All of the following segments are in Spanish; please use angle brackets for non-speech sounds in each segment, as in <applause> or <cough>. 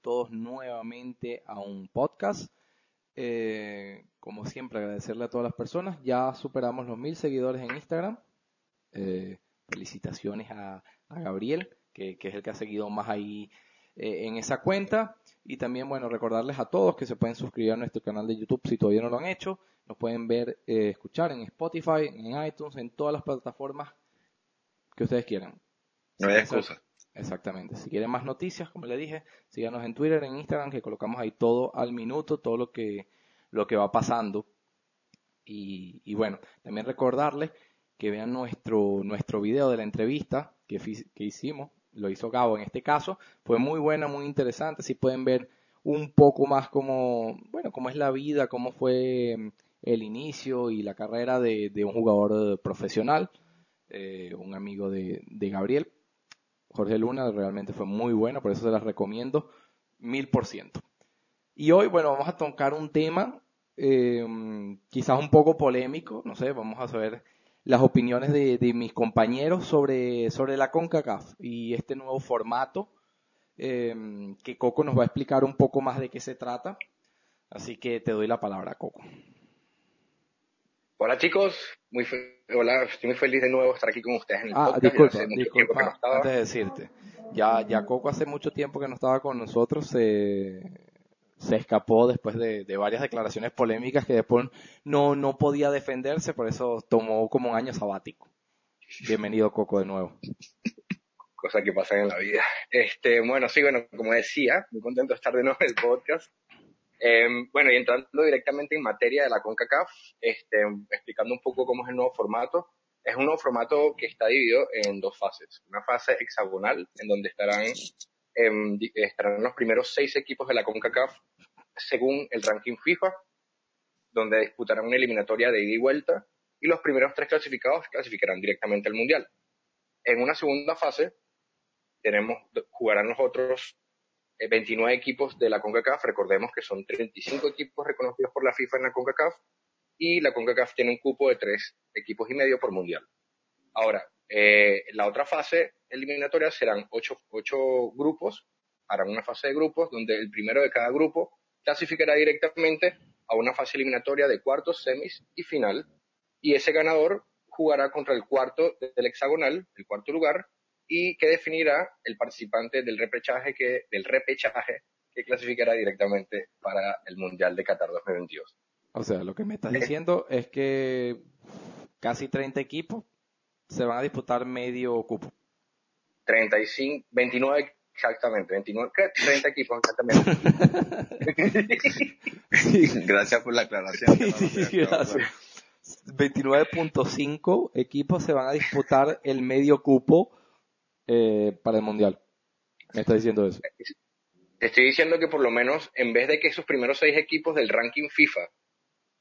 todos nuevamente a un podcast. Eh, como siempre, agradecerle a todas las personas. Ya superamos los mil seguidores en Instagram. Eh, felicitaciones a, Gabriel, que, es el que ha seguido más ahí eh, en esa cuenta. Y también, bueno, recordarles a todos que se pueden suscribir a nuestro canal de YouTube si todavía no lo han hecho. Nos pueden ver, escuchar en Spotify, en iTunes, en todas las plataformas que ustedes quieran. No hay excusa. Exactamente. Si quieren más noticias, como le dije, síganos en Twitter, en Instagram, que colocamos ahí todo al minuto, todo lo que, lo que va pasando. Y, y bueno, también recordarles que vean nuestro, nuestro video de la entrevista que, que hicimos, lo hizo Gabo en este caso, fue muy buena, muy interesante, si pueden ver un poco más cómo, bueno, cómo es la vida, cómo fue mm, el inicio y la carrera de, de un jugador profesional, eh, un amigo de, de Gabriel. Jorge Luna realmente fue muy bueno, por eso se las recomiendo mil por ciento. Y hoy, bueno, vamos a tocar un tema eh, quizás un poco polémico, no sé, vamos a saber las opiniones de, de mis compañeros sobre, sobre la CONCACAF y este nuevo formato eh, que Coco nos va a explicar un poco más de qué se trata. Así que te doy la palabra, Coco. Hola chicos, muy hola, estoy muy feliz de nuevo estar aquí con ustedes en el Ah, podcast. Disculpa, hace mucho tiempo que no estaba. antes de decirte. Ya, ya Coco hace mucho tiempo que no estaba con nosotros, se, se escapó después de, de varias declaraciones polémicas que después no, no podía defenderse, por eso tomó como un año sabático. Bienvenido Coco de nuevo. Cosas que pasan en la vida. Este, bueno, sí, bueno, como decía, muy contento de estar de nuevo en el podcast. Eh, bueno, y entrando directamente en materia de la CONCACAF, este, explicando un poco cómo es el nuevo formato. Es un nuevo formato que está dividido en dos fases. Una fase hexagonal, en donde estarán, em, estarán los primeros seis equipos de la CONCACAF según el ranking FIFA, donde disputarán una eliminatoria de ida y vuelta, y los primeros tres clasificados clasificarán directamente al Mundial. En una segunda fase, tenemos, jugarán los otros 29 equipos de la CONCACAF. Recordemos que son 35 equipos reconocidos por la FIFA en la CONCACAF y la CONCACAF tiene un cupo de tres equipos y medio por mundial. Ahora, eh, la otra fase eliminatoria serán ocho, ocho grupos, harán una fase de grupos donde el primero de cada grupo clasificará directamente a una fase eliminatoria de cuartos, semis y final y ese ganador jugará contra el cuarto del hexagonal, el cuarto lugar, y que definirá el participante del repechaje que, del repechaje que clasificará directamente para el Mundial de Qatar 2022. O sea, lo que me estás diciendo es que casi 30 equipos se van a disputar medio cupo. 35, 29 exactamente, 29, ¿qué? 30 equipos exactamente. <laughs> Gracias por la aclaración. no Sí, lo había quedado gracias. 29.5 equipos se van a disputar el medio cupo eh, para el mundial. Me está diciendo eso. Te estoy diciendo que por lo menos, en vez de que esos primeros seis equipos del ranking FIFA,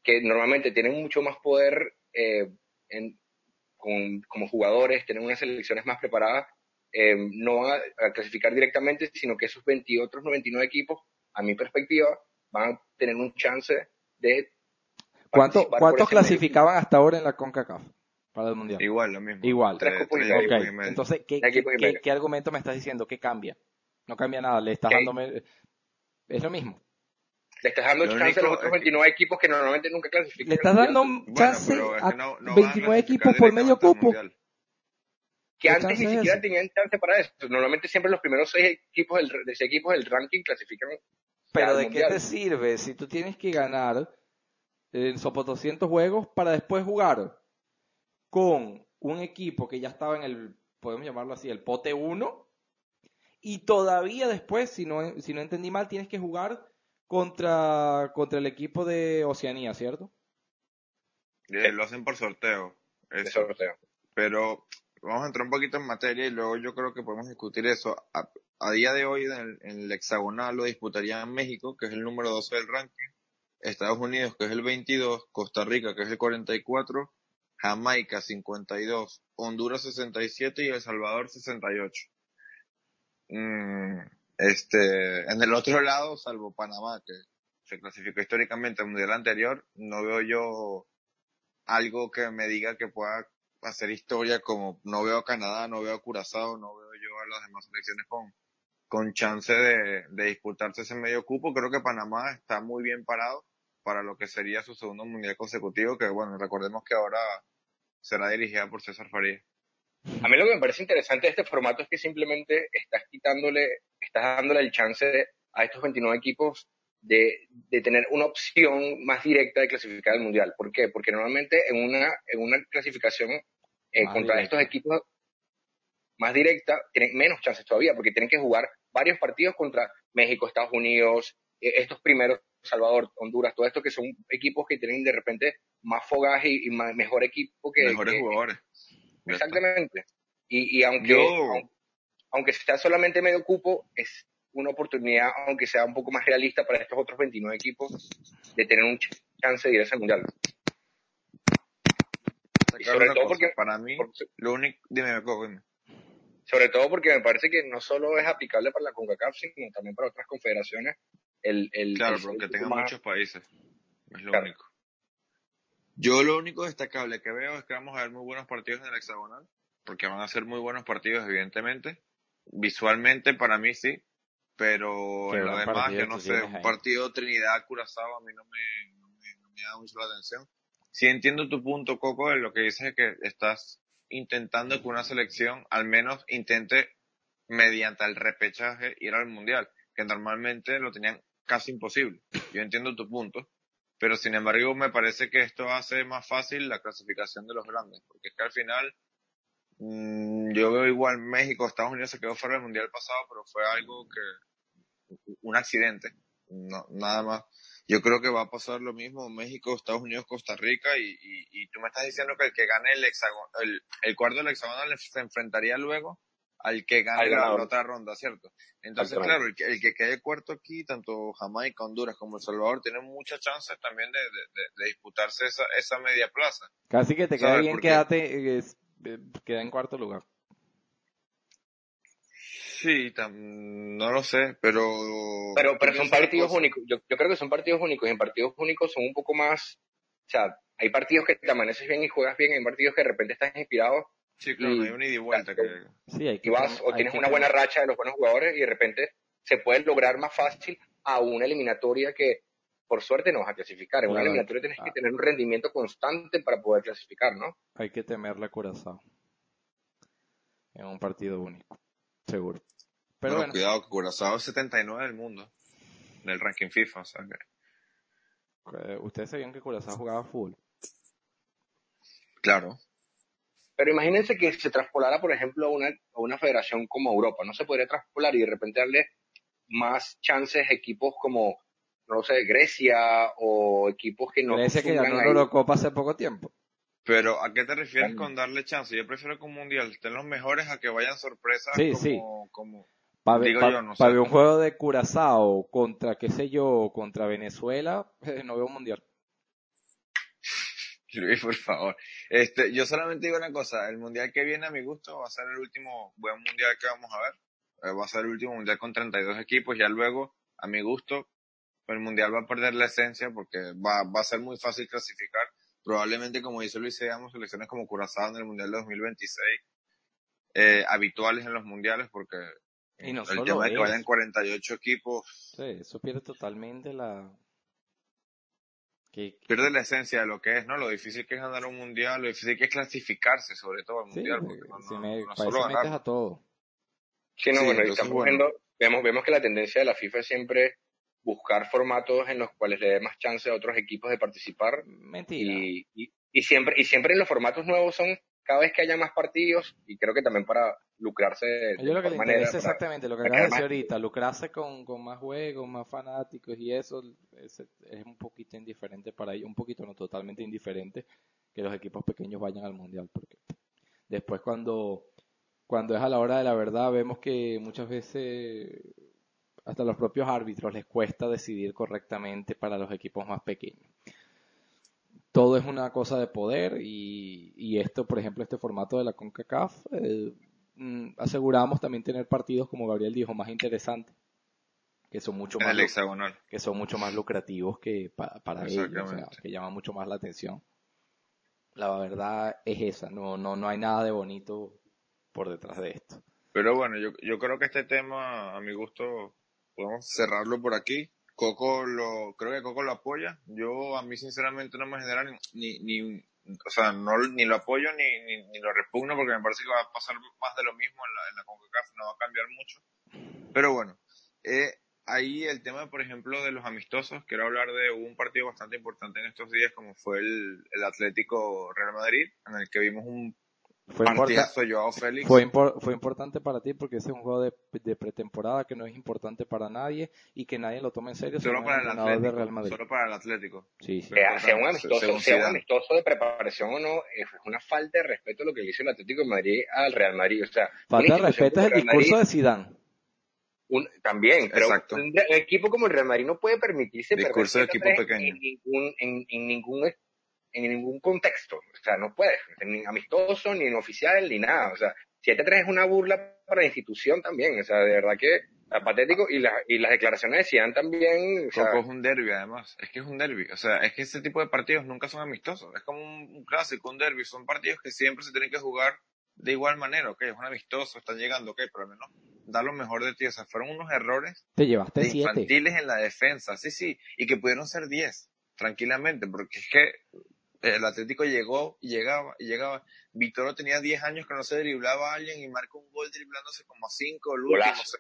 que normalmente tienen mucho más poder eh, en- con- como jugadores, tienen unas selecciones más preparadas, eh, no van a, a clasificar directamente, sino que esos 20 otros 99 equipos, a mi perspectiva, van a tener un chance de... ¿Cuánto, ¿Cuántos clasificaban hasta ahora en la CONCACAF para el mundial? Igual, lo mismo. Igual. Tres cupos y tres medio. Ok, cupos y medio. entonces, ¿qué, Tres qué, qué- argumento me estás diciendo? ¿Qué cambia? No cambia nada, le estás ¿Qué? dando... me- Es lo mismo. Le estás dando Lo chance a los otros es que- 29 equipos que normalmente nunca clasifican. Le estás dando. Bueno, chance pero es a que no- no a 29 clasificar equipos por medio cupo. Que ¿Qué antes ni es siquiera tenían chance para eso. Normalmente siempre los primeros seis equipos del, de seis equipos del ranking clasifican. Pero ¿de qué te sirve si tú tienes que ganar en Sopo 200 juegos para después jugar con un equipo que ya estaba en el podemos llamarlo así, el pote 1. Y todavía después, si no, si no entendí mal, tienes que jugar contra, contra el equipo de Oceanía, ¿cierto? Eh, lo hacen por sorteo. Eso. sorteo. Pero vamos a entrar un poquito en materia y luego yo creo que podemos discutir eso. A, día de hoy en el, hexagonal lo disputarían México, que es el número 12 del ranking, Estados Unidos, que es el 22, Costa Rica, que es el 44, Jamaica 52, Honduras 67 y El Salvador 68. Mm, este, en el otro lado, salvo Panamá, que se clasificó históricamente al mundial anterior, no veo yo algo que me diga que pueda hacer historia como no veo a Canadá, no veo a Curazao, no veo yo a las demás selecciones con, chance de, de disputarse ese medio cupo. Creo que Panamá está muy bien parado para lo que sería su segundo mundial consecutivo, que bueno, recordemos que ahora será dirigida por César Faría. A mí lo que me parece interesante de este formato es que simplemente estás quitándole, estás dándole el chance a estos 29 equipos de, de, tener una opción más directa de clasificar al mundial. ¿Por qué? Porque normalmente en una, en una clasificación eh, contra estos equipos más directa tienen menos chances todavía, porque tienen que jugar varios partidos contra México, Estados Unidos, estos primeros, Salvador, Honduras, todo esto que son equipos que tienen de repente más fogaje y, mejor equipo que... Mejores jugadores. Exactamente. Y, y aunque, aunque, aunque sea solamente medio cupo, es una oportunidad, aunque sea un poco más realista para estos otros 29 equipos, de tener un chance de ir al mundial. sobre todo porque, para mí, lo único, dime, dime. Sobre todo porque me parece que no solo es aplicable para la CONCACAF, sino también para otras confederaciones. El, el, claro, porque tenga muchos países. Es lo único. Yo lo único destacable que veo es que vamos a ver muy buenos partidos en el hexagonal, porque van a ser muy buenos partidos, evidentemente. Visualmente, para mí sí, pero en lo demás, yo no sé, un partido Trinidad-Curazao a mí no me, no me, da mucho la atención. Sí entiendo tu punto, Coco, en lo que dices que estás intentando que una selección al menos intente mediante el repechaje ir al mundial, que normalmente lo tenían casi imposible. Yo entiendo tu punto, pero sin embargo me parece que esto hace más fácil la clasificación de los grandes, porque es que al final mmm, yo veo igual México, Estados Unidos se quedó fuera del mundial pasado, pero fue algo que un accidente, no, nada más. Yo creo que va a pasar lo mismo México, Estados Unidos, Costa Rica y, y, y tú me estás diciendo que el que gane el hexagon, el, el cuarto del hexagonal se enfrentaría luego al que gane la otra ronda, ¿cierto? Entonces, claro, el que, el que quede cuarto aquí, tanto Jamaica, Honduras como El Salvador, tienen muchas chances también de, de, de, disputarse esa, esa media plaza. Casi que te queda bien, quédate, eh, queda en cuarto lugar. Sí, no lo sé, pero... Pero, pero son partidos únicos. Yo, yo creo que son partidos únicos y en partidos únicos son un poco más... O sea, hay partidos que te amaneces bien y juegas bien, hay partidos que de repente estás inspirado Sí, claro, hay un ida y vuelta. Que... Sí, hay que y vas o tienes una buena racha de los buenos jugadores y de repente se puede lograr más fácil a una eliminatoria que por suerte no vas a clasificar. En una eliminatoria tienes que tener un rendimiento constante para poder clasificar, ¿no? Hay que temerle a Curazao en un partido único, seguro. Pero bueno, cuidado, Curazao es 79 del mundo, del ranking FIFA, o sea que... Eh, ¿Ustedes sabían que Curazao jugaba fútbol? Claro. Pero imagínense que se traspolara, por ejemplo, a una, a una federación como Europa. No se podría traspolar y de repente darle más chances a equipos como, no sé, Grecia o equipos que no. Grecia que ganó la Eurocopa hace poco tiempo. Pero ¿a qué te refieres con darle chance? Yo prefiero que un mundial estén los mejores a que vayan sorpresas sí, como, sí. como para ver un juego de Curazao contra, qué sé yo, contra Venezuela, <laughs> no veo un mundial. <laughs> Luis, por favor. Este, yo solamente digo una cosa, el mundial que viene a mi gusto va a ser el último buen mundial que vamos a ver. Eh, va a ser el último mundial con 32 equipos, ya luego, a mi gusto, el mundial va a perder la esencia porque va, va a ser muy fácil clasificar. Probablemente, como dice Luis, seamos selecciones como Curazao en el mundial de 2026, eh, habituales en los mundiales porque y no el tema de que vayan 48 equipos. Sí, eso pierde totalmente la, Pierde la esencia de lo que es, ¿no? Lo difícil que es ganar un mundial, lo difícil que es clasificarse, sobre todo al mundial, porque no, si me, no solo ganar. a todo. Sí, no, bueno, estamos viendo, vemos, vemos que la tendencia de la FIFA es siempre buscar formatos en los cuales le dé más chance a otros equipos de participar. Mentira. Y, y, siempre, y siempre en los formatos nuevos son cada vez que haya más partidos, y creo que también para lucrarse de, Yo lo que le manera, interesa exactamente lo que acabas de decir ahorita, lucrarse con, con más juegos, más fanáticos y eso es, es un poquito indiferente para ellos, un poquito no totalmente indiferente que los equipos pequeños vayan al mundial, porque después cuando, cuando es a la hora de la verdad vemos que muchas veces hasta los propios árbitros les cuesta decidir correctamente para los equipos más pequeños. Todo es una cosa de poder y, y esto, por ejemplo, este formato de la CONCACAF, eh, mm, aseguramos también tener partidos, como Gabriel dijo, más interesantes, que son mucho más, hexagonal. que son mucho más lucrativos que pa- para ellos, o sea, que llaman mucho más la atención. La verdad es esa, no, no, no hay nada de bonito por detrás de esto. Pero bueno, yo, yo creo que este tema, a mi gusto, podemos cerrarlo por aquí. Coco lo, creo que Coco lo apoya. Yo, a mí sinceramente no me genera ni, ni, o sea, no, ni lo apoyo ni, ni, ni lo repugno porque me parece que va a pasar más de lo mismo en la, en la CONCACAF, no va a cambiar mucho. Pero bueno, eh, ahí el tema, por ejemplo, de los amistosos, quiero hablar de un partido bastante importante en estos días como fue el, el Atlético Real Madrid, en el que vimos un Fue, importa- partidazo de Joao Félix. fue, impor- fue importante para ti porque ese es un juego de, de pretemporada que no es importante para nadie y que nadie lo toma en serio. Solo para el entrenador de Atlético. Real Madrid. Solo para el Atlético. Sí, sí. sea, sea un amistoso, sea un amistoso de preparación o no, es una falta de respeto lo que le hizo el Atlético de Madrid al Real Madrid. O sea, Falta de respeto es el Madrid, discurso de Zidane. un- también, pero Exacto. un, un equipo como el Real Madrid no puede permitirse Discurso de equipo 7-3 pequeño. en ningún, en, en ningún en ningún contexto. O sea, no puede, ni amistoso, ni en oficial, ni nada. O sea, 7-3 es una burla para la institución también. O sea, de verdad que es patético. Y, las y las declaraciones decían también, o sea, es un derby, además. Es que es un derby. O sea, es que ese tipo de partidos nunca son amistosos. Es como un, un clásico, un derby. Son partidos que siempre se tienen que jugar de igual manera. Ok, es un amistoso, están llegando, ok, pero al menos da lo mejor de ti. O sea, fueron unos errores Te llevaste de siete. infantiles en la defensa. Sí, sí. Y que pudieron ser 10, tranquilamente. Porque es que el Atlético llegó y llegaba y llegaba. Vitoro tenía 10 años que no se driblaba a alguien y marca un gol driblándose como a 5 el último. O sea,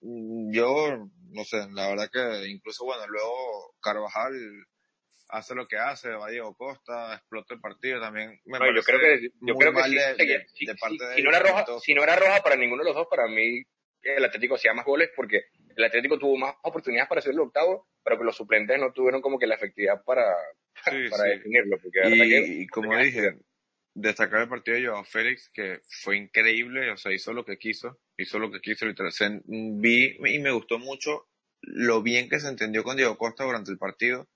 mm, yo, no sé, la verdad que incluso, bueno, luego Carvajal hace lo que hace, va Diego Costa, explota el partido también. Me No, yo creo que, yo creo que sí, de, de- si, parte si- de si no era roja, si no era roja para ninguno de los dos, para mí el Atlético hacía más goles porque el Atlético tuvo más oportunidades para hacer el octavo, pero que los suplentes no tuvieron como que la efectividad para, Sí, para sí. definirlo. Porque de Y, que y como dije, destacar el partido de Joao Félix, que fue increíble, o sea, hizo lo que quiso, hizo lo que quiso, literal. Se- vi y me gustó mucho lo bien que se entendió con Diego Costa durante el partido.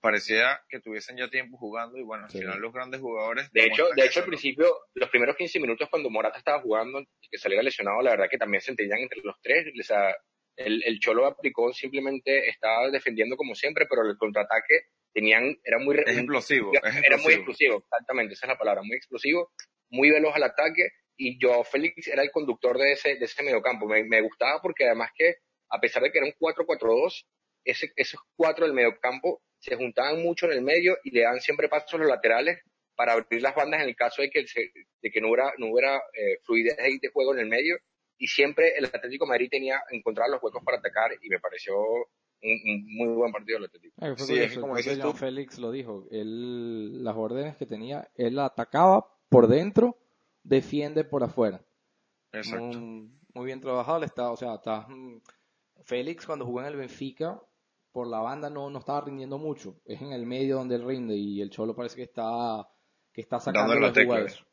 Parecía que tuviesen ya tiempo jugando y bueno, al Sí. final los grandes jugadores. De hecho, de hecho al principio, los primeros 15 minutos cuando Morata estaba jugando y que saliera lesionado, la verdad que también se entendían entre los tres. O sea, el, el Cholo aplicó simplemente, estaba defendiendo como siempre, pero el contraataque tenían, era muy, Es explosivo, es era muy explosivo. exactamente, esa es la palabra, muy explosivo, muy veloz al ataque, y Joao Félix era el conductor de ese, de ese mediocampo. Me, me gustaba porque además que, a pesar de que era un 4-4-2, ese, esos cuatro del mediocampo se juntaban mucho en el medio y le daban siempre pasos a los laterales para abrir las bandas en el caso de que, se- de que no hubiera, no hubiera eh, fluidez de juego en el medio. Y siempre el Atlético de Madrid tenía, encontraba los huecos para atacar y me pareció un, un muy buen partido del Atlético. Ah, Sí, es que como dices tú- Félix lo dijo. Él, las órdenes que tenía, él atacaba por dentro, defiende por afuera. Exacto. Muy, muy bien trabajado. Le está, o sea, está, mm, Félix cuando jugó en el Benfica, por la banda no, no estaba rindiendo mucho. Es en el medio donde él rinde y el Cholo parece que está, que está sacando Dándole la la jugada tecla. eso.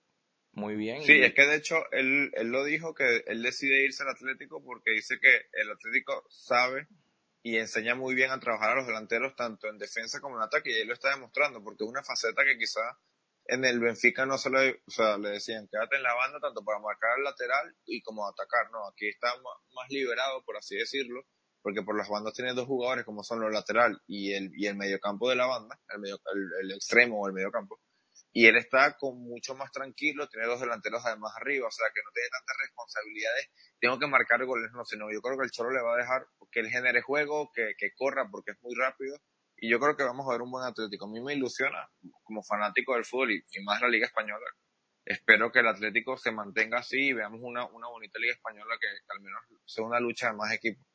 Muy bien. Sí, y- es que de hecho él, él lo dijo que él decide irse al Atlético porque dice que el Atlético sabe y enseña muy bien a trabajar a los delanteros tanto en defensa como en ataque y él lo está demostrando porque es una faceta que quizá en el Benfica no se le, o sea, le decían quédate en la banda tanto para marcar al lateral y como atacar, no, aquí está más liberado por así decirlo porque por las bandas tiene dos jugadores como son los lateral y el, y el mediocampo de la banda, el, medio, el, el extremo o el mediocampo y él está con mucho más tranquilo, tiene dos delanteros además arriba, o sea que no tiene tantas responsabilidades, tengo que marcar goles, no, sino yo creo que el Cholo le va a dejar que él genere juego, que, que corra porque es muy rápido, y yo creo que vamos a ver un buen Atlético. A mí me ilusiona, como fanático del fútbol y, y más la Liga Española, espero que el Atlético se mantenga así y veamos una, una bonita Liga Española que, que al menos sea una lucha de más equipos.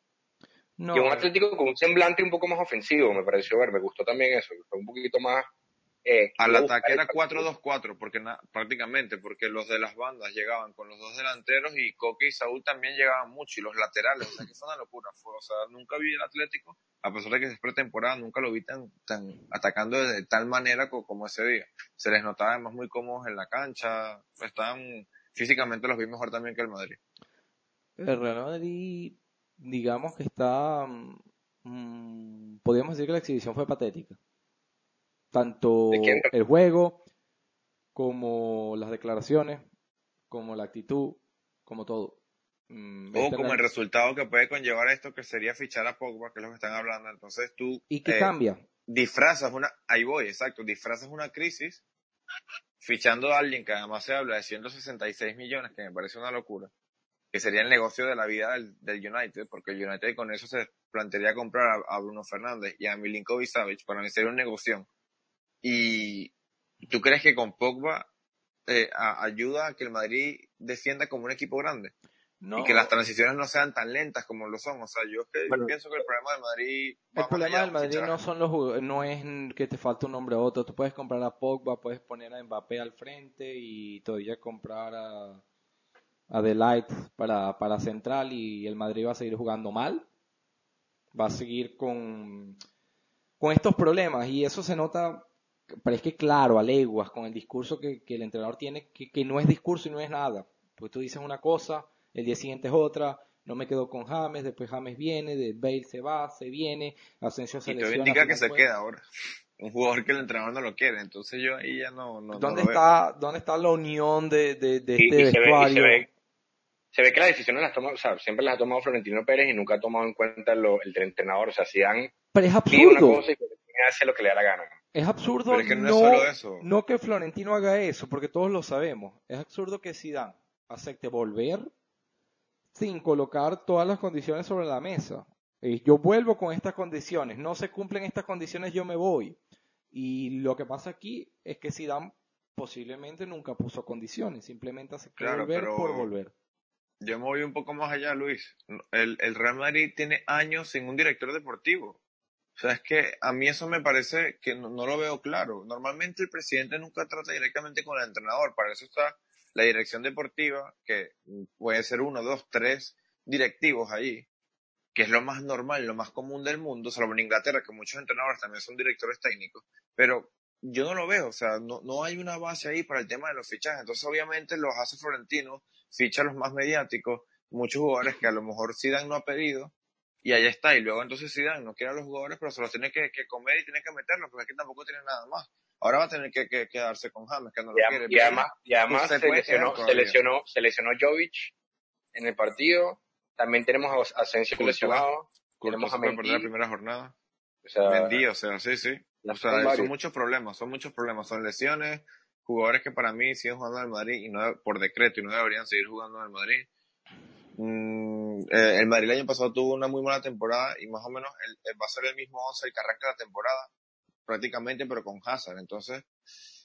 no, y un Atlético con un semblante un poco más ofensivo, me pareció ver, me gustó también eso, fue un poquito más, Eh, Al ataque era 4-2-4, porque prácticamente, porque los de las bandas llegaban con los dos delanteros y Coque y Saúl también llegaban mucho, y los laterales, o sea que fue una locura. Fue, o sea, nunca vi el Atlético, a pesar de que es pretemporada, nunca lo vi tan, tan atacando de tal manera como, ese día. Se les notaba además muy cómodos en la cancha, estaban, físicamente los vi mejor también que el Madrid. El Real Madrid, digamos que está, mmm, podríamos decir que la exhibición fue patética tanto el juego como las declaraciones, como la actitud, como todo. Mm, o como el resultado que puede conllevar esto, que sería fichar a Pogba, que es lo que están hablando. Entonces tú... ¿Y qué eh, cambia? Disfrazas una... Ahí voy, exacto. Disfrazas una crisis fichando a alguien que además se habla de 166 millones, que me parece una locura, que sería el negocio de la vida del, United, porque el United con eso se plantearía comprar a, Bruno Fernández y a Milinkovic Savic, para mí sería un negocio y tú crees que con Pogba eh, ayuda a que el Madrid defienda como un equipo grande. Y que las transiciones no sean tan lentas como lo son. O sea, yo, pienso que el problema del Madrid. El problema del Madrid no son los no es que te falta un hombre a otro. Tú puedes comprar a Pogba, puedes poner a Mbappé al frente y todavía comprar a, a Delight para, para central y el Madrid va a seguir jugando mal. Va a seguir con, con estos problemas y eso se nota pero es que claro, a leguas, con el discurso que, el entrenador tiene, que, no es discurso y no es nada. Pues tú dices una cosa, el día siguiente es otra, no me quedo con James, después James viene, de Bale se va, se viene, Asensio se Y te indica que se queda ahora. Un jugador que el entrenador no lo quiere, entonces yo ahí ya no, no ¿Dónde está, ¿Dónde está la unión de, de, de este vestuario? Se ve, se, ve, que las decisiones las toma, o sea, siempre las ha tomado Florentino Pérez y nunca ha tomado en cuenta lo, el entrenador, o sea, si dan Pero es absurdo. Una cosa y hace lo que le da la gana. Es absurdo que no, no, que Florentino haga eso, porque todos lo sabemos. Es absurdo que Zidane acepte volver sin colocar todas las condiciones sobre la mesa. Yo vuelvo con estas condiciones, no se cumplen estas condiciones, yo me voy. Y lo que pasa aquí es que Zidane posiblemente nunca puso condiciones, simplemente aceptó volver por volver. Yo me voy un poco más allá, Luis. El, el Real Madrid tiene años sin un director deportivo. O sea, es que a mí eso me parece que no, lo veo claro. Normalmente el presidente nunca trata directamente con el entrenador. Para eso está la dirección deportiva, que puede ser uno, dos, tres directivos allí, que es lo más normal, lo más común del mundo, salvo en Inglaterra, que muchos entrenadores también son directores técnicos. Pero yo no lo veo, o sea, no, no hay una base ahí para el tema de los fichajes. Entonces, obviamente, los hace Florentino, ficha los más mediáticos, muchos jugadores que a lo mejor Zidane no ha pedido, y ahí está. Y luego entonces Zidane no quiere a los jugadores, pero se los tiene que, comer y tiene que meterlos, porque aquí tampoco tiene nada más. Ahora va a tener que, quedarse con James, que no lo quiere. Y además, y además se, lesionó, se, lesionó, se lesionó Jovic en el partido. También tenemos a Asensio lesionado. Tenemos a perder la primera jornada. O sea, Mendy, o sea, sí, sí. O sea, son muchos problemas, son muchos problemas. Son lesiones, jugadores que para mí siguen jugando en el Madrid y no por decreto y no deberían seguir jugando en el Madrid. Mm, eh, el Madrid el año pasado tuvo una muy buena temporada y más o menos va a ser el mismo 11 el que arranca la temporada, prácticamente, pero con Hazard. Entonces,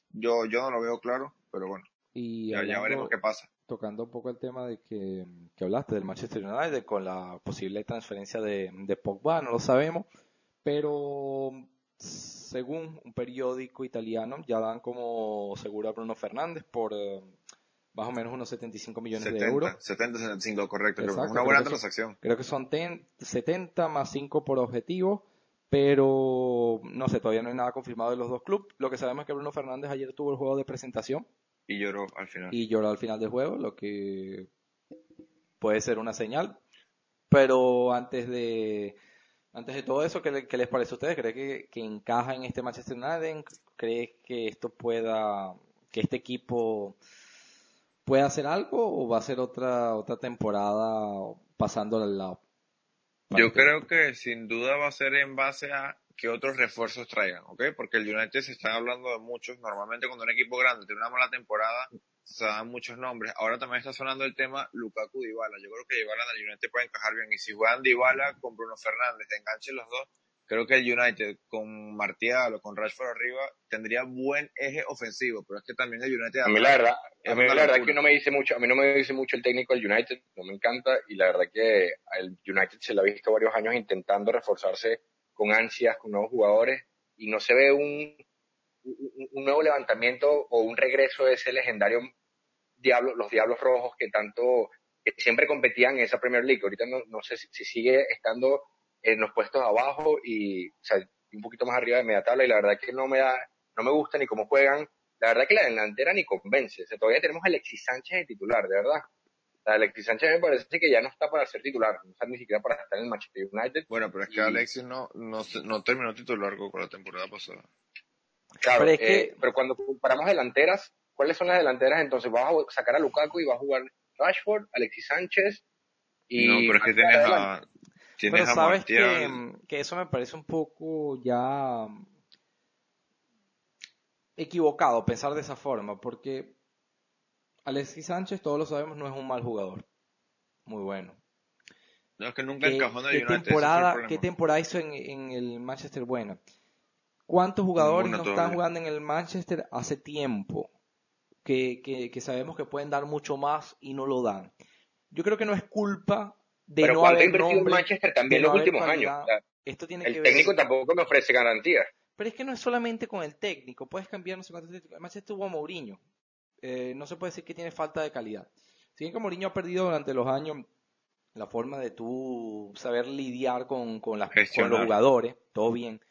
yo, yo no lo veo claro, pero bueno. Y ya, veremos qué pasa. Tocando un poco el tema de que, que hablaste del Manchester United con la posible transferencia de, de Pogba, no lo sabemos, pero según un periódico italiano ya dan como seguro a Bruno Fernández por eh, más o menos unos 75 millones de euros. 70, 75, correcto. una buena transacción. creo que son 70 más 5 por objetivo, pero no sé, todavía no hay nada confirmado de los dos clubes. Lo que sabemos es que Bruno Fernández ayer tuvo el juego de presentación. Y lloró al final. Y lloró al final del juego, lo que puede ser una señal. Pero antes de, antes de todo eso, ¿qué, les parece a ustedes? ¿Cree que, que encaja en este Manchester United? ¿Cree que esto pueda, que este equipo puede hacer algo o va a ser otra otra temporada pasando al lado? Yo creo que sin duda va a ser en base a que otros refuerzos traigan, ¿ok? Porque el United se está hablando de muchos. Normalmente cuando un equipo grande tiene una mala temporada, se dan muchos nombres. Ahora también está sonando el tema Lukaku Dybala. Yo creo que Dybala en el United puede encajar bien. Y si juegan Dybala con Bruno Fernández, enganchen los dos, creo que el United con Martial o con Rashford arriba tendría buen eje ofensivo, pero es que también el United... A mí la verdad, a mí la verdad que no me dice mucho, a mí no me dice mucho el técnico del United, no me encanta, y la verdad que el United se lo ha visto varios años intentando reforzarse con ansias, con nuevos jugadores, y no se ve un, un, nuevo levantamiento o un regreso de ese legendario diablo, los Diablos Rojos que tanto, que siempre competían en esa Premier League. Ahorita no, no sé si, sigue estando en los puestos abajo y, o sea, un poquito más arriba de media tabla y la verdad que no me da, no me gusta ni cómo juegan. La verdad que la delantera ni convence. O sea, todavía tenemos a Alexis Sánchez de titular, de verdad. Alexis Sánchez me parece que ya no está para ser titular, no está ni siquiera para estar en el Manchester United. Bueno, pero es que Alexis no, no, no terminó titular con la temporada pasada. Claro, pero, eh, pero cuando comparamos delanteras, ¿cuáles son las delanteras? Entonces vas a sacar a Lukaku y vas a jugar Rashford, Alexis Sánchez y... No, pero es que tienes a... Tienes pero sabes que, que eso me parece un poco ya equivocado pensar de esa forma, porque Alexis Sánchez, todos lo sabemos, no es un mal jugador. Muy bueno. No, es que nunca encajó en el ¿qué Temporada, ¿Qué temporada hizo en, el Manchester buena? ¿Cuántos jugadores no están jugando en el Manchester hace tiempo? Que, que, sabemos que pueden dar mucho más y no lo dan. Yo creo que no es culpa de no haber nombre, en Manchester también los últimos años. Esto tiene el técnico tampoco me ofrece garantías. Pero es que no es solamente con el técnico. Puedes cambiar, no sé cuántos El Manchester tuvo a Mourinho. Eh, no se puede decir que tiene falta de calidad. Si bien que Mourinho ha perdido durante los años la forma de tú saber lidiar con, con, las, con los jugadores, todo bien.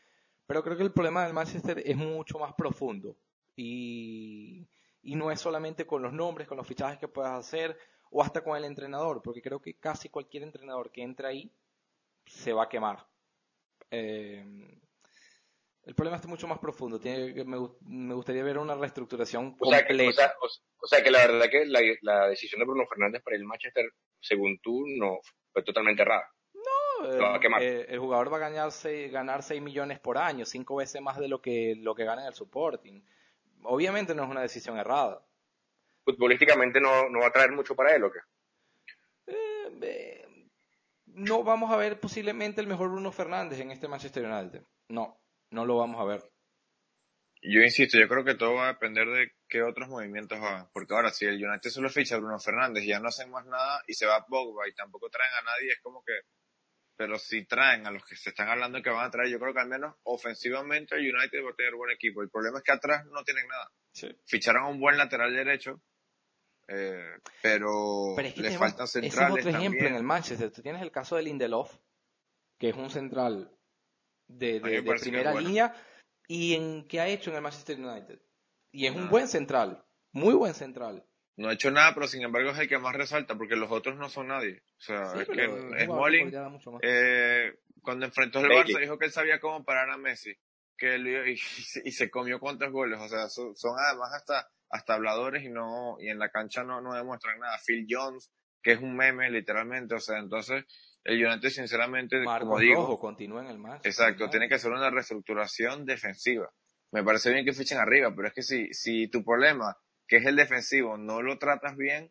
Pero creo que el problema del Manchester es mucho más profundo. Y, y no es solamente con los nombres, con los fichajes que puedas hacer, o hasta con el entrenador, porque creo que casi cualquier entrenador que entre ahí se va a quemar. Eh, el problema está mucho más profundo. Tiene, me, me gustaría ver una reestructuración completa. O sea, que, la verdad que la, decisión de Bruno Fernández para el Manchester, según tú, no fue totalmente errada. No, eh, el jugador va a ganar 6, ganar 6 millones por año, cinco veces más de lo que, lo que gana en el Supporting. Obviamente no es una decisión errada. ¿Futbolísticamente no, no va a traer mucho para él o qué? Eh, no vamos a ver posiblemente el mejor Bruno Fernández en este Manchester United. No no lo vamos a ver. Yo insisto, yo creo que todo va a depender de qué otros movimientos hagan. Porque ahora, si el United solo ficha a Bruno Fernández y ya no hacen más nada y se va a Pogba y tampoco traen a nadie, es como que. Pero si traen a los que se están hablando que van a traer, yo creo que al menos ofensivamente el United va a tener buen equipo. El problema es que atrás no tienen nada. Ficharon a un buen lateral derecho, eh, pero, le faltan centrales. Ese es otro ejemplo en el Manchester. Tú tienes el caso de Lindelof, que es un central de, primera línea y en qué ha hecho en el Manchester United. Y es un buen central, muy buen central. No ha hecho nada, pero sin embargo es el que más resalta, porque los otros no son nadie. O sea, es que Smalling, eh, cuando enfrentó el Barça, dijo que él sabía cómo parar a Messi. Que <laughs> y, se comió cuántos goles. O sea, son, además hasta, hasta habladores y no, y en la cancha no, no demuestran nada. Phil Jones, que es un meme, literalmente. O sea, entonces, el United sinceramente, como digo, continúa en el match. Exacto, tiene que hacer una reestructuración defensiva. Me parece bien que fichen arriba, pero es que si, si tu problema, que es el defensivo, no lo tratas bien,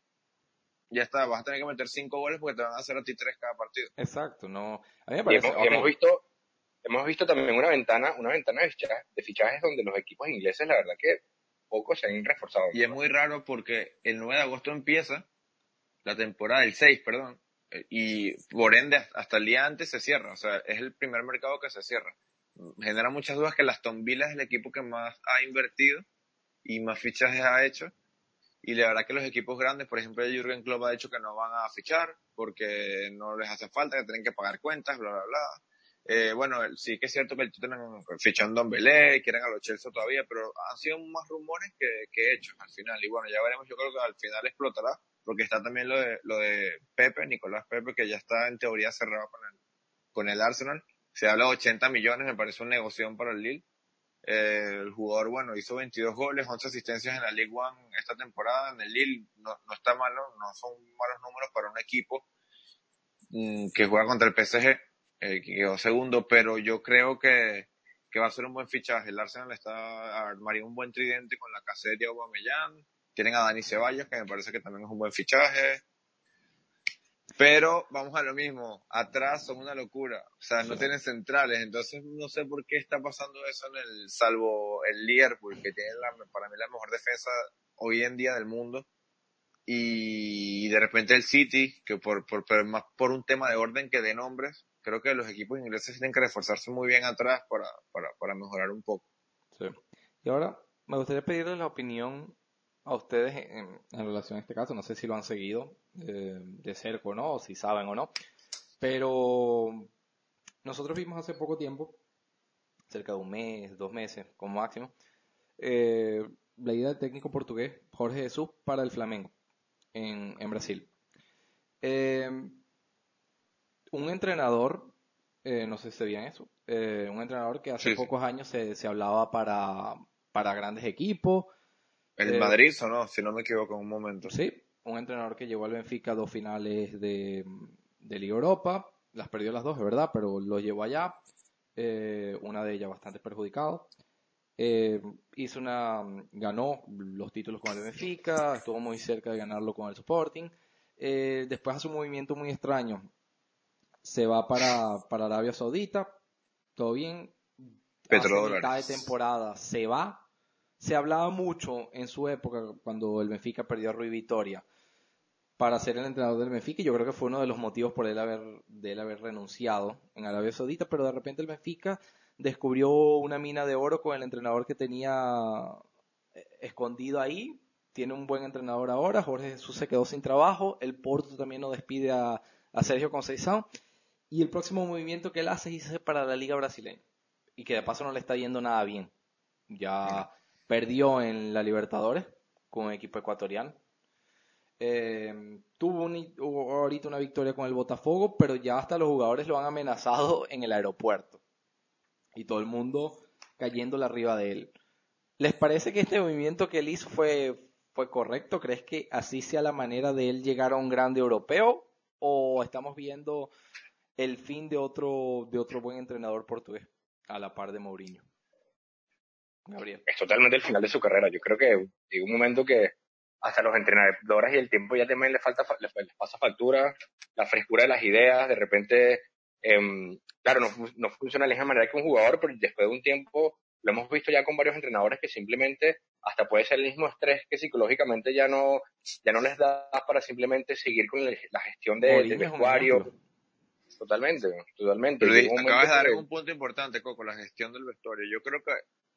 ya está, vas a tener que meter cinco goles porque te van a hacer a ti tres cada partido. Exacto, no. A mí me parece, y hemos, visto, hemos visto también una ventana, una ventana de fichajes, de fichajes donde los equipos ingleses, la verdad que poco se han reforzado. Y es muy raro porque el 9 de agosto empieza la temporada, el 6, perdón, y por ende hasta el día antes se cierra, o sea, es el primer mercado que se cierra. Genera muchas dudas que las Villa es el equipo que más ha invertido y más fichajes ha hecho. Y la verdad que los equipos grandes, por ejemplo, Jürgen Klopp ha dicho que no van a fichar porque no les hace falta, que tienen que pagar cuentas, bla, bla, bla. Eh, bueno, sí que es cierto que el Tottenham fichan Don Belé, quieren a los Chelsea todavía, pero han sido más rumores que, que hechos al final. Y bueno, ya veremos, yo creo que al final explotará porque está también lo de, lo de Pepe, Nicolás Pepe, que ya está en teoría cerrado con el, con el Arsenal. Se habla de 80 millones, me parece un negocio para el Lille. Eh, el jugador, bueno, hizo 22 goles, 11 asistencias en la League One esta temporada. En el Lille no, no está malo, no son malos números para un equipo mm, que juega contra el PSG, eh, que quedó segundo, pero yo creo que, que va a ser un buen fichaje. El Arsenal está armaría un buen tridente con la caseta de Aubameyang, tienen a Dani Ceballos, que me parece que también es un buen fichaje. Pero vamos a lo mismo, atrás son una locura, o sea, no tienen centrales, entonces no sé por qué está pasando eso en el, salvo el Liverpool, que tiene la, para mí la mejor defensa hoy en día del mundo, y de repente el City, que por, por, más por un tema de orden que de nombres, creo que los equipos ingleses tienen que reforzarse muy bien atrás para, para, mejorar un poco. Sí. Y ahora me gustaría pedirles la opinión a ustedes en, relación a este caso. No sé si lo han seguido eh, de cerca o no, o si saben o no. Pero nosotros vimos hace poco tiempo, cerca de un mes, dos meses como máximo, eh, la idea del técnico portugués Jorge Jesús para el Flamengo en, en Brasil. Eh, un entrenador, eh, no sé si bien eso, eh, un entrenador que hace pocos años se, se, hablaba para, para grandes equipos. El Madrid o no, si no me equivoco en un momento. Sí, un entrenador que llevó al Benfica a dos finales de, de Liga Europa, las perdió las dos, es verdad, pero lo llevó allá, una de ellas bastante perjudicado. Eh, hizo una, ganó los títulos con el Benfica, estuvo muy cerca de ganarlo con el Sporting. Eh, después hace un movimiento muy extraño. Se va para, para Arabia Saudita, todo bien. Petrodólares. mitad de temporada se va. Se hablaba mucho en su época cuando el Benfica perdió a Rui Vitoria para ser el entrenador del Benfica. Yo creo que fue uno de los motivos por él haber, de él haber renunciado en Arabia Saudita, pero de repente el Benfica descubrió una mina de oro con el entrenador que tenía eh, escondido ahí. Tiene un buen entrenador ahora. Jorge Jesús se quedó sin trabajo. El Porto también nos despide a, Sergio Conceição. Y el próximo movimiento que él hace es irse para la Liga Brasileña. Y que de paso no le está yendo nada bien. Ya perdió en la Libertadores con un equipo ecuatoriano. Eh, tuvo ahorita una victoria con el Botafogo, pero ya hasta los jugadores lo han amenazado en el aeropuerto y todo el mundo cayéndole arriba de él. ¿Les parece que este movimiento que él hizo fue, fue correcto? ¿Crees que así sea la manera de él llegar a un grande europeo? ¿O estamos viendo el fin de otro, de otro buen entrenador portugués a la par de Mourinho? Gabriel. Es totalmente el final de su carrera. Yo creo que llega un momento que hasta los entrenadores y el tiempo ya también le falta, les pasa factura, la frescura de las ideas, de repente Em, claro, no, no, funciona de la misma manera que un jugador, pero después de un tiempo lo hemos visto ya con varios entrenadores que simplemente hasta puede ser el mismo estrés que psicológicamente ya no, ya no les da para simplemente seguir con la gestión de, del vestuario. Totalmente, totalmente. Pero acabas de dar un punto importante, Coco, la gestión del vestuario. Yo creo que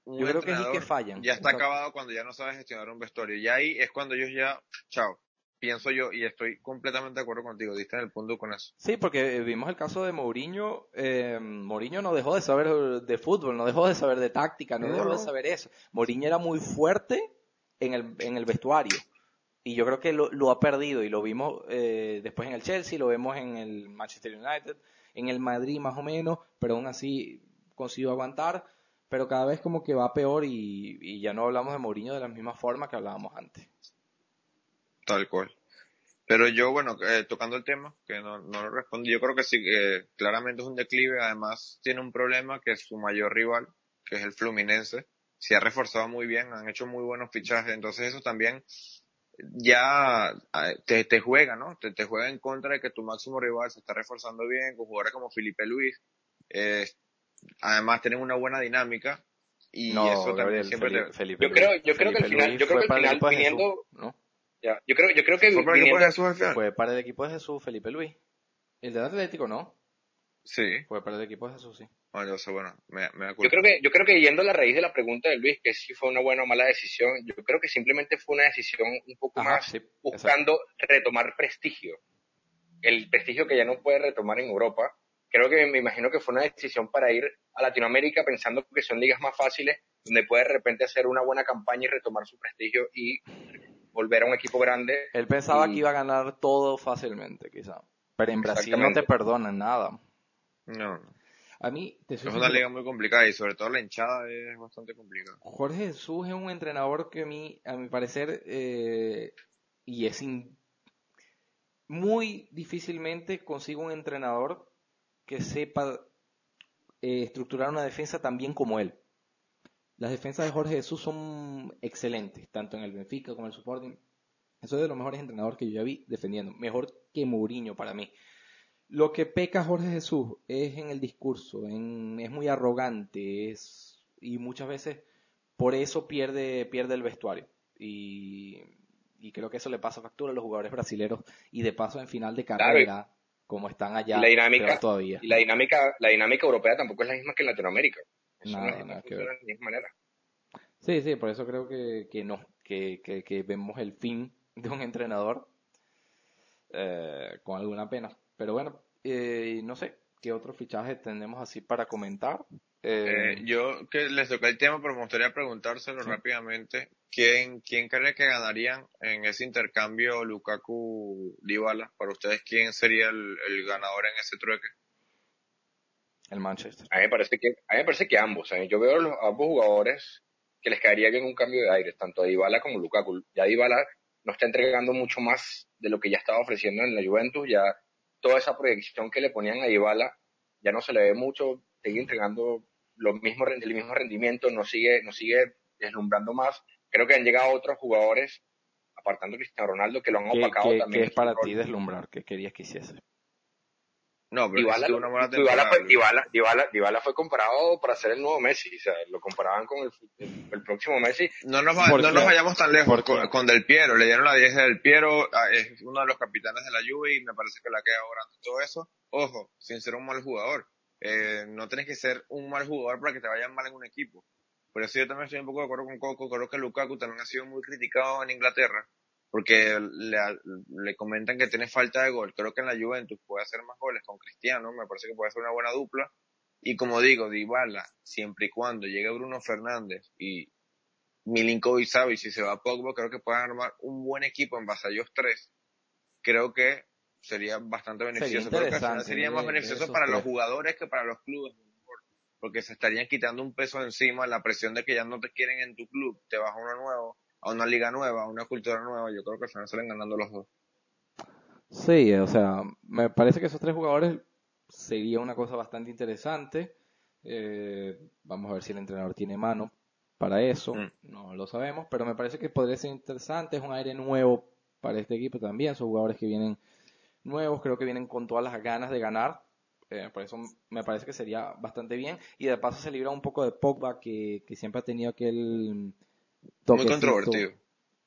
yo creo que es que fallan. Ya está acabado cuando ya no sabes gestionar un vestuario. Y ahí es cuando ellos ya, chao, pienso yo, y estoy completamente de acuerdo contigo, diste en el punto con eso. Sí, porque vimos el caso de Mourinho, eh, Mourinho no dejó de saber de fútbol, no dejó de saber de táctica, no, dejó de saber eso. Mourinho era muy fuerte en el, en el vestuario, y yo creo que lo, lo ha perdido, y lo vimos eh, después en el Chelsea, lo vemos en el Manchester United, en el Madrid más o menos, pero aún así consiguió aguantar, pero cada vez como que va peor y, y ya no hablamos de Mourinho de la misma forma que hablábamos antes. Tal cual. Pero yo, bueno, eh, tocando el tema, que no, no lo respondí, yo creo que sí, que claramente es un declive, además tiene un problema que su mayor rival, que es el Fluminense, se ha reforzado muy bien, han hecho muy buenos fichajes, entonces eso también ya te, te juega, ¿no? Te, te juega en contra de que tu máximo rival se está reforzando bien, con jugadores como Felipe Luis, eh, además tienen una buena dinámica, y eso también siempre te... yo creo, yo creo que al final, yo creo que al final viniendo, ¿no? Ya, yo creo, yo creo que fue para, el equipo de Jesús, fue para el equipo de Jesús, Felipe Luis. El del Atlético, ¿no? Sí. Fue para el equipo de Jesús, sí. Bueno, yo, bueno, me, me acuerdo. Yo creo que, yo creo que yendo a la raíz de la pregunta de Luis, que si fue una buena o mala decisión, yo creo que simplemente fue una decisión un poco más buscando retomar prestigio. El prestigio que ya no puede retomar en Europa. Creo que me imagino que fue una decisión para ir a Latinoamérica pensando que son ligas más fáciles, donde puede de repente hacer una buena campaña y retomar su prestigio y volver a un equipo grande. Él pensaba que iba a ganar todo fácilmente, quizá. Pero en Brasil no te perdonan nada. No. A mí, es una liga muy complicada y sobre todo la hinchada es bastante complicada. Jorge Jesús es un entrenador que a mí, a mi parecer, eh, y es muy difícilmente consigo un entrenador que sepa eh, estructurar una defensa tan bien como él. Las defensas de Jorge Jesús son excelentes, tanto en el Benfica como en el Sporting. Eso es de los mejores entrenadores que yo ya vi defendiendo. Mejor que Mourinho para mí. Lo que peca Jorge Jesús es en el discurso, es muy arrogante es, y muchas veces por eso pierde, pierde el vestuario. Y, creo que eso le pasa factura a los jugadores brasileños y de paso en final de carrera, como están allá la dinámica, todavía. Y la dinámica, la dinámica europea tampoco es la misma que en Latinoamérica. Nada, nada que ver. De manera. Sí, sí, por eso creo que, que no, que, que, que vemos el fin de un entrenador eh, con alguna pena. Pero bueno, eh, no sé, ¿qué otros fichajes tenemos así para comentar? Eh, yo que les toca el tema, pero me gustaría preguntárselo rápidamente. ¿Quién, ¿Quién cree que ganarían en ese intercambio Lukaku-Dybala? Para ustedes, ¿quién sería el, el, ganador en ese trueque? El Manchester. A mí me parece que, a mí me parece que ambos. ¿eh? Yo veo a los, ambos jugadores que les caería bien un cambio de aire, tanto a Dybala como Lukaku. Ya Dybala no está entregando mucho más de lo que ya estaba ofreciendo en la Juventus, ya toda esa proyección que le ponían a Dybala ya no se le ve mucho, sigue entregando lo mismo, el mismo rendimiento, no sigue, no sigue deslumbrando más. Creo que han llegado otros jugadores, apartando a Cristiano Ronaldo, que lo han opacado también. ¿Qué es para ti deslumbrar? ¿Qué querías que hiciese? No, pero Dybala, una buena Dybala, fue, Dybala, Dybala, Dybala, fue comparado para ser el nuevo Messi, o sea, lo comparaban con el, el, el próximo Messi. No nos, no nos vayamos tan lejos con, con, Del Piero, le dieron la 10 de Del Piero, es uno de los capitanes de la Juve y me parece que la queda ahora todo eso. Ojo, sin ser un mal jugador, eh, no tienes que ser un mal jugador para que te vayan mal en un equipo. Por eso yo también estoy un poco de acuerdo con Coco, creo que Lukaku también ha sido muy criticado en Inglaterra porque le, le, comentan que tiene falta de gol. Creo que en la Juventus puede hacer más goles con Cristiano, me parece que puede ser una buena dupla. Y como digo, Dybala, siempre y cuando llegue Bruno Fernández y Milinkovic Savic, si se va a Pogba, creo que pueden armar un buen equipo en base a ellos tres. Creo que sería bastante beneficioso. Sería, creo que sería más beneficioso para los jugadores que para los clubes. Porque se estarían quitando un peso encima, la presión de que ya no te quieren en tu club, te vas a uno nuevo a una liga nueva, a una cultura nueva, yo creo que al final salen ganando los dos. Sí, o sea, me parece que esos tres jugadores sería una cosa bastante interesante. Eh, vamos a ver si el entrenador tiene mano para eso, mm. no lo sabemos, pero me parece que podría ser interesante, es un aire nuevo para este equipo también, son jugadores que vienen nuevos, creo que vienen con todas las ganas de ganar, eh, por eso me parece que sería bastante bien, y de paso se libra un poco de Pogba, que, que siempre ha tenido aquel muy controvertido.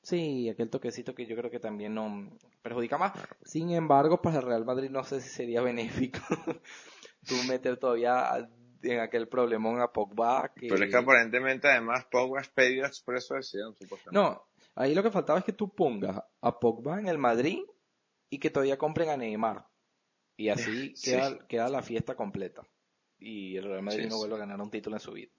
Sí, aquel toquecito que yo creo que también no perjudica más. Sin embargo, para el Real Madrid no sé si sería benéfico <laughs> tú meter todavía en aquel problemón a Pogba. Que... Pero es que aparentemente además Pogba es pedido expreso de Sion, No, ahí lo que faltaba es que tú pongas a Pogba en el Madrid y que todavía compren a Neymar. Y así <laughs> queda, queda la fiesta completa. Y el Real Madrid no vuelve a ganar un título en su vida.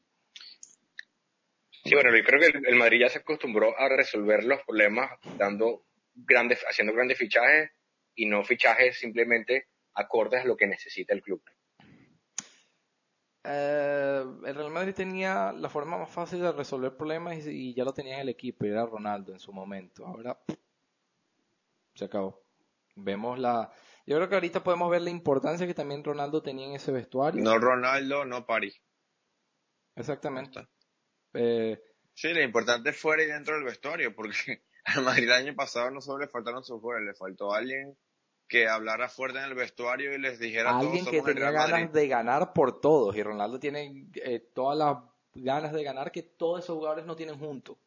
Sí, bueno, yo creo que el, Madrid ya se acostumbró a resolver los problemas dando grandes, haciendo grandes fichajes y no fichajes simplemente acordes a lo que necesita el club. Eh, el Real Madrid tenía la forma más fácil de resolver problemas y, ya lo tenía en el equipo, era Ronaldo en su momento. Ahora se acabó. Vemos la. Yo creo que ahorita podemos ver la importancia que también Ronaldo tenía en ese vestuario. No Ronaldo, no París. Exactamente. Eh, sí, lo importante es fuera y dentro del vestuario, porque <laughs> al Madrid el año pasado no solo le faltaron sus jugadores, le faltó alguien que hablara fuerte en el vestuario y les dijera alguien que tenía ganas de ganar por todos y Ronaldo tiene eh, todas las ganas de ganar que todos esos jugadores no tienen juntos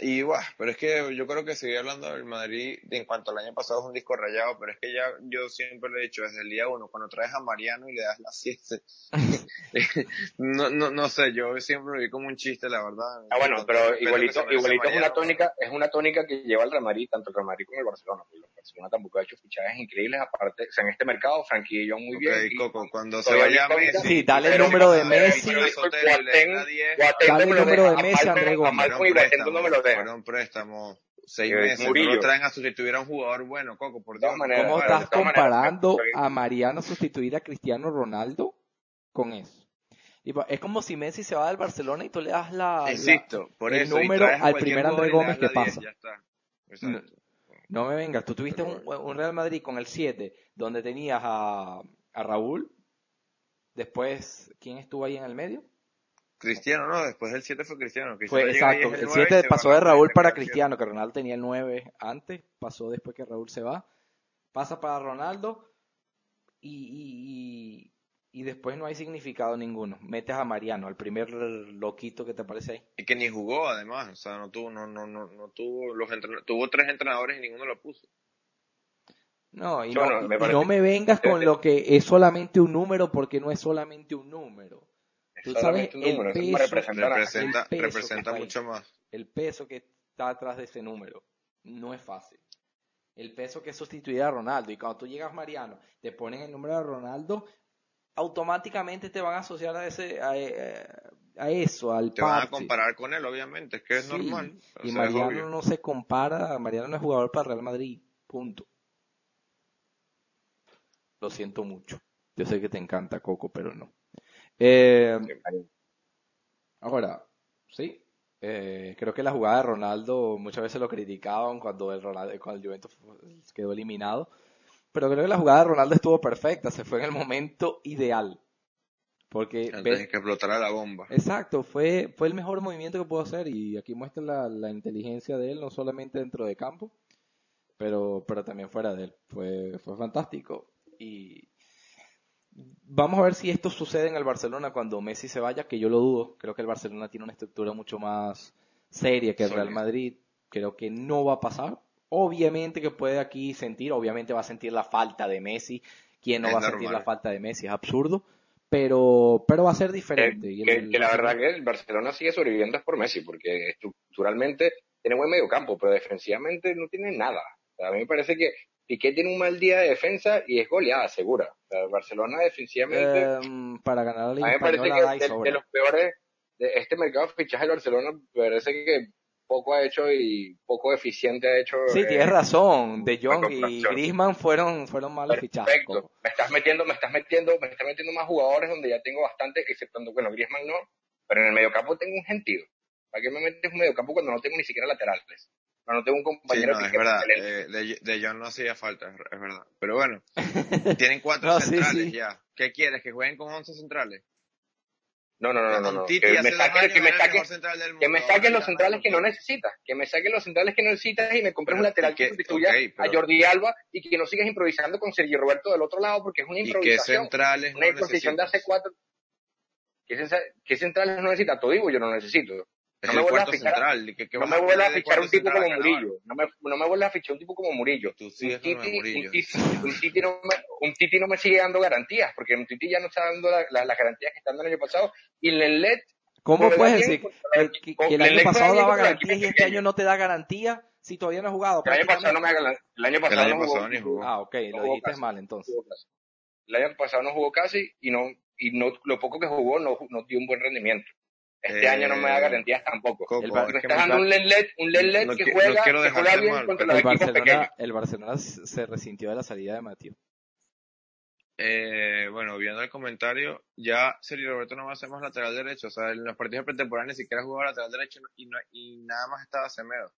y bueno, pero es que yo creo que seguir hablando del Madrid en cuanto al año pasado es un disco rayado, pero es que ya yo siempre lo he dicho desde el día uno, cuando traes a Mariano y le das la siesta, <laughs> <laughs> no, no, no sé, yo siempre lo vi como un chiste, la verdad. Ah, bueno, pero igualito, igualito es una tónica, es una tónica que lleva el Real Madrid, tanto el Real Madrid como el Barcelona, Barcelona tampoco ha hecho fichajes increíbles, aparte, o sea, en este mercado, Frankie y yo muy bien. Y, Coco, cuando se vaya Messi. Sí, dale el número de Messi. Dale el número de Messi, André Gómez no me lo Fueron préstamos seis meses. Murillo. No traen a sustituir a un jugador bueno, Coco, por Dios. ¿Cómo estás comparando a Mariano sustituir a Cristiano Ronaldo con eso? Es como si Messi se va del Barcelona y tú le das la, Insisto, por el eso, número al primer André Gómez que pasa. No, me vengas, tú tuviste un, un, Real Madrid con el 7, donde tenías a, a Raúl, después, ¿quién estuvo ahí en el medio? Cristiano, no, después del 7 fue Cristiano. fue, exacto, el 7 pasó de Raúl para Cristiano, que Ronaldo tenía el 9 antes, pasó después que Raúl se va, pasa para Ronaldo y, y, y, después no hay significado ninguno. Metes a Mariano, al primer loquito que te aparece ahí. Y que ni jugó además, o sea, no tuvo, no, no, no, no tuvo, los tuvo tres entrenadores y ninguno lo puso. No, y, no, me, y no me vengas con lo que es solamente un número porque no es solamente un número Tú sabes un número, peso- representa. Representa, el peso representa ahí. mucho más. el peso que está atrás de ese número. No es fácil. El peso que es sustituir a Ronaldo. Y cuando tú llegas, Mariano, te ponen el número de Ronaldo, automáticamente te van a asociar a ese a, eh, a eso, al Te van a parche. comparar con él, obviamente, es que es Sí, normal. o Y sea, Mariano no se compara, Mariano no es jugador para Real Madrid, punto. Lo siento mucho. Yo sé que te encanta Coco, pero no. Eh, ahora, sí, eh, creo que la jugada de Ronaldo muchas veces lo criticaban cuando el, Ronaldo, cuando el Juventus quedó eliminado, pero creo que la jugada de Ronaldo estuvo perfecta, se fue en el momento ideal. Porque Antes de que explotara la bomba. Exacto, fue, fue el mejor movimiento que pudo hacer y aquí muestra la, la inteligencia de él, no solamente dentro de campo, pero, pero también fuera de él. Fue, fue fantástico. Y vamos a ver si esto sucede en el Barcelona cuando Messi se vaya, que yo lo dudo. Creo que el Barcelona tiene una estructura mucho más seria que el Real. Madrid. Creo que no va a pasar. Obviamente que puede aquí sentir, obviamente va a sentir la falta de Messi. ¿Quién no Es va a sentir la falta de Messi? Es absurdo. Pero, pero va a ser diferente. Y el- que- el que la verdad que el Barcelona sigue sobreviviendo es por Messi, porque estructuralmente tiene buen medio campo, pero defensivamente no tiene nada. O sea, a mí me parece que Piqué tiene un mal día de defensa y es goleada, segura. O sea, Barcelona defensivamente, Em, para ganar la a Liga mí me parece que y de, de los peores de este mercado de fichaje del Barcelona, parece que poco ha hecho y poco eficiente ha hecho. Sí, eh, tienes razón. De Jong y. Griezmann fueron, fueron malos fichajes. Perfecto. Me estás metiendo, me estás metiendo, me estás metiendo más jugadores donde ya tengo bastante, exceptuando, bueno, Griezmann no, pero en el mediocampo tengo un sentido. ¿Para qué me metes un mediocampo cuando no tengo ni siquiera laterales? Cuando no tengo un Sí, compañero no, que es verdad. eh, de, de John no hacía falta, es, verdad. Pero bueno, <laughs> tienen cuatro No, sí, centrales sí. ya. ¿Qué quieres? ¿Que jueguen con 11 centrales? No, no, no, no, no. Que me saquen, que me que me los centrales que no necesitas. Que me saquen los centrales que no necesitas y me compres un lateral ¿y que sustituya a Jordi Alba y que no sigas improvisando con Sergio Roberto del otro lado porque es una ¿Y qué improvisación. centrales una improvisación de hace cuatro. ¿Qué, centra- qué centrales no necesita? Todo digo, yo no necesito. Es No me el vuelvas cuarto a fichar- central. ¿y qué- qué no vas me a vuelvas a poner de fichar un tipo como? Murillo. No me, no me vuelvas a fichar un tipo como Murillo. Tú un Titi, Murillo. un Titi, un Titi no me, un Titi no me sigue dando garantías, porque un Titi ya no está dando la- la- las garantías que están dando el año pasado. Y Lenglet, ¿Cómo puedes decir contra que, el año pasado daba garantías y este año no te da garantía si todavía no ha jugado? El año pasado no me el año El pasado año no jugó, pasado ni jugó. Ah, ok, No lo dijiste mal entonces. El año pasado no jugó casi y no y no lo poco que jugó no, no dio un buen rendimiento. Este Eh, año no me da garantías tampoco. Coco, El Bar- Me estás dando un Lenglet, un Lenglet no que juega, quiero que juega dejarte bien mal, contra los El equipos pequeños. Barcelona, el Barcelona se resintió de la salida de Mateo. Eh, bueno, viendo el comentario, ya Sergio Roberto no va a ser más lateral derecho. O sea, en los partidos pretemporales ni siquiera jugaba lateral derecho y, no- y nada más estaba Semedo.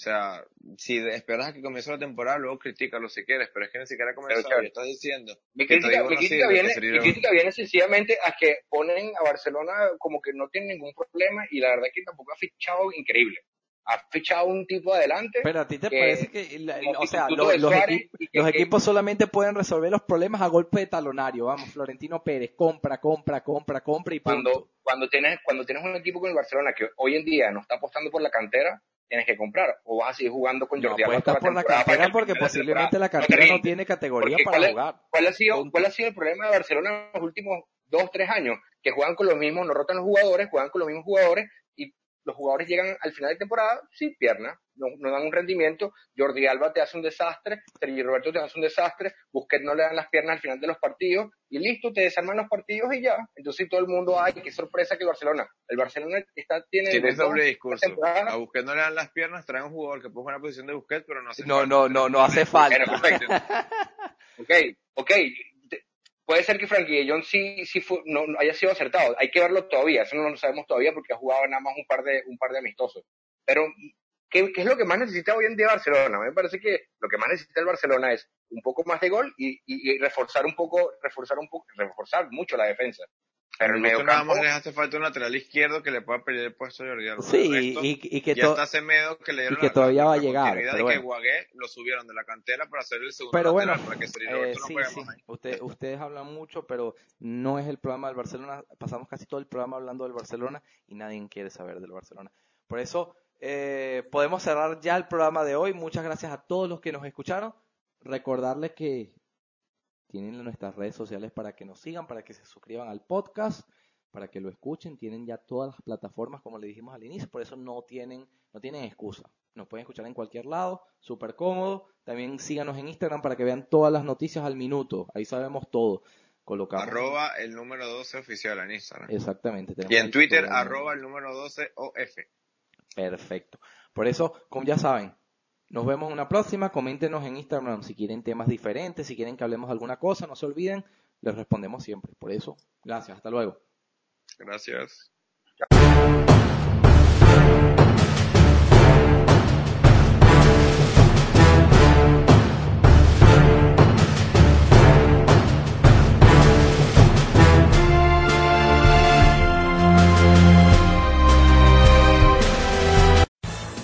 O sea, si esperas a que comience la temporada, luego critícalo si quieres, pero es que ni siquiera comenzó claro. y estás diciendo Mi crítica, mi crítica sirve, viene, mi crítica viene sencillamente a que ponen a Barcelona como que no tiene ningún problema y la verdad es que tampoco ha fichado increíble. Ha fichado un tipo adelante. Pero a ti te que- parece que, la- o sea, los, Suárez equip- y que- los que- equipos solamente pueden resolver los problemas a golpe de talonario. Vamos, Florentino Pérez, compra, compra, compra, compra y punto. cuando, cuando tienes, cuando tienes un equipo como el Barcelona que hoy en día no está apostando por la cantera, tienes que comprar. O vas a seguir jugando con No Jordi Alba estar por la para que porque posiblemente la cantera no rinde. tiene categoría para ¿cuál es- jugar. ¿Cuál ha sido, cuál ha sido el problema de Barcelona en los últimos dos, tres años? Que juegan con los mismos, no rotan los jugadores, juegan con los mismos jugadores los jugadores llegan al final de temporada sin pierna, no, no dan un rendimiento. Jordi Alba te hace un desastre, Sergio Roberto te hace un desastre, Busquets no le dan las piernas al final de los partidos y listo, te desarman los partidos y ya. Entonces todo el mundo, ay, qué sorpresa que el Barcelona. El Barcelona está, tiene Tienes dos- doble discurso. A Busquets no le dan las piernas, traen un jugador que puede jugar en la posición de Busquets, pero no hace No, falta. no, no, no hace falta. <laughs> Ok, ok. Puede ser que Frankie de Jong sí, sí fue- no, haya sido acertado. Hay que verlo todavía. Eso no lo sabemos todavía porque ha jugado nada más un par de, un par de amistosos. Pero, ¿qué, es lo que más necesita hoy en día Barcelona? Me parece que lo que más necesita el Barcelona es un poco más de gol y, y- y reforzar un poco, reforzar un poco, reforzar mucho la defensa. Pero el medio nada campo, más les hace falta un lateral izquierdo que le pueda pelear el puesto a Jordi Alba. Sí, resto, y, y que ya to- está Semedo que le dieron y que la- todavía la- va a llegar, pero y que. Guagué lo subieron de la cantera para hacer el segundo Pero bueno, lateral, para que eh, Roberto no sí, sí. Usted- ustedes hablan mucho, pero no es el programa del Barcelona. Pasamos casi todo el programa hablando del Barcelona y nadie quiere saber del Barcelona. Por eso eh, podemos cerrar ya el programa de hoy. Muchas gracias a todos los que nos escucharon. Recordarles que tienen nuestras redes sociales para que nos sigan, para que se suscriban al podcast. para que lo escuchen. Tienen ya todas las plataformas, como le dijimos al inicio, por eso no tienen, no tienen excusa. Nos pueden escuchar en cualquier lado, súper cómodo. También síganos en Instagram para que vean todas las noticias al minuto. Ahí sabemos todo. Colocamos. Arroba el número 12 oficial en Instagram. Exactamente. Y en Twitter, arroba el número 12 OF. Perfecto. Por eso, como ya saben, nos vemos en una próxima. Coméntenos en Instagram si quieren temas diferentes, si quieren que hablemos de alguna cosa. No se olviden, les respondemos siempre. Por eso, gracias. Hasta luego. Gracias.